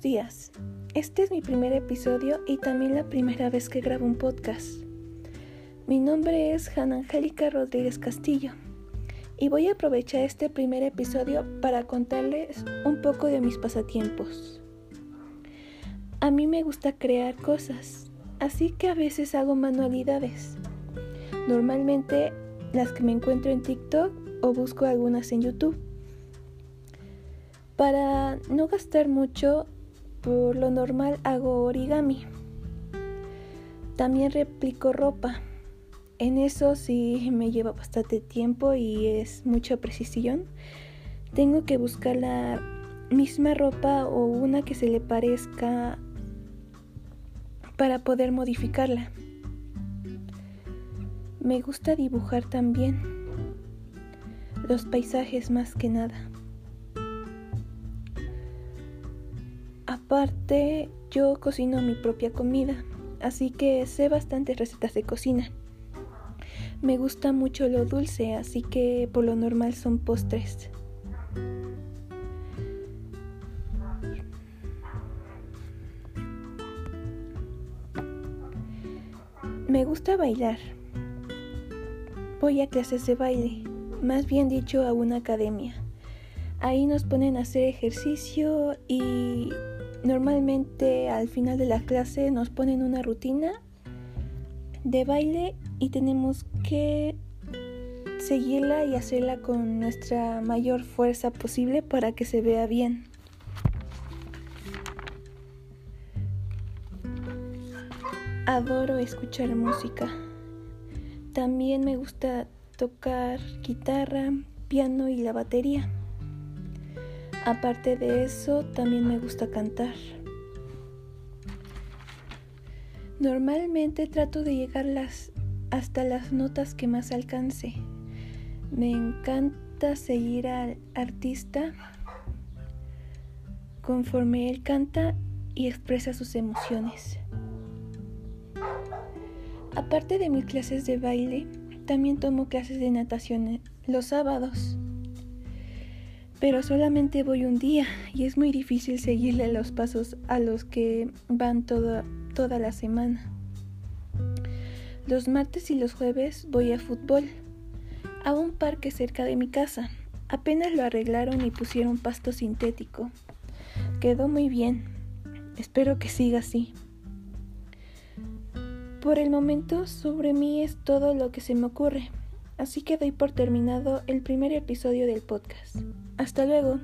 días. Este es mi primer episodio y también la primera vez que grabo un podcast. Mi nombre es Hanna Angélica Rodríguez Castillo y voy a aprovechar este primer episodio para contarles un poco de mis pasatiempos. A mí me gusta crear cosas, así que a veces hago manualidades. Normalmente las que me encuentro en TikTok o busco algunas en YouTube. Para no gastar mucho, por lo normal hago origami. También replico ropa. En eso sí me lleva bastante tiempo y es mucha precisión. Tengo que buscar la misma ropa o una que se le parezca para poder modificarla. Me gusta dibujar también los paisajes más que nada. Aparte, yo cocino mi propia comida, así que sé bastantes recetas de cocina. Me gusta mucho lo dulce, así que por lo normal son postres. Me gusta bailar. Voy a clases de baile, más bien dicho a una academia. Ahí nos ponen a hacer ejercicio y normalmente al final de la clase nos ponen una rutina de baile y tenemos que seguirla y hacerla con nuestra mayor fuerza posible para que se vea bien. Adoro escuchar música. También me gusta tocar guitarra, piano y la batería. Aparte de eso, también me gusta cantar. Normalmente trato de llegar las, hasta las notas que más alcance. Me encanta seguir al artista conforme él canta y expresa sus emociones. Aparte de mis clases de baile, también tomo clases de natación los sábados pero solamente voy un día y es muy difícil seguirle los pasos a los que van toda, toda la semana. Los martes y los jueves voy a fútbol, a un parque cerca de mi casa. Apenas lo arreglaron y pusieron pasto sintético. Quedó muy bien. Espero que siga así. Por el momento, sobre mí es todo lo que se me ocurre. Así que doy por terminado el primer episodio del podcast. Hasta luego.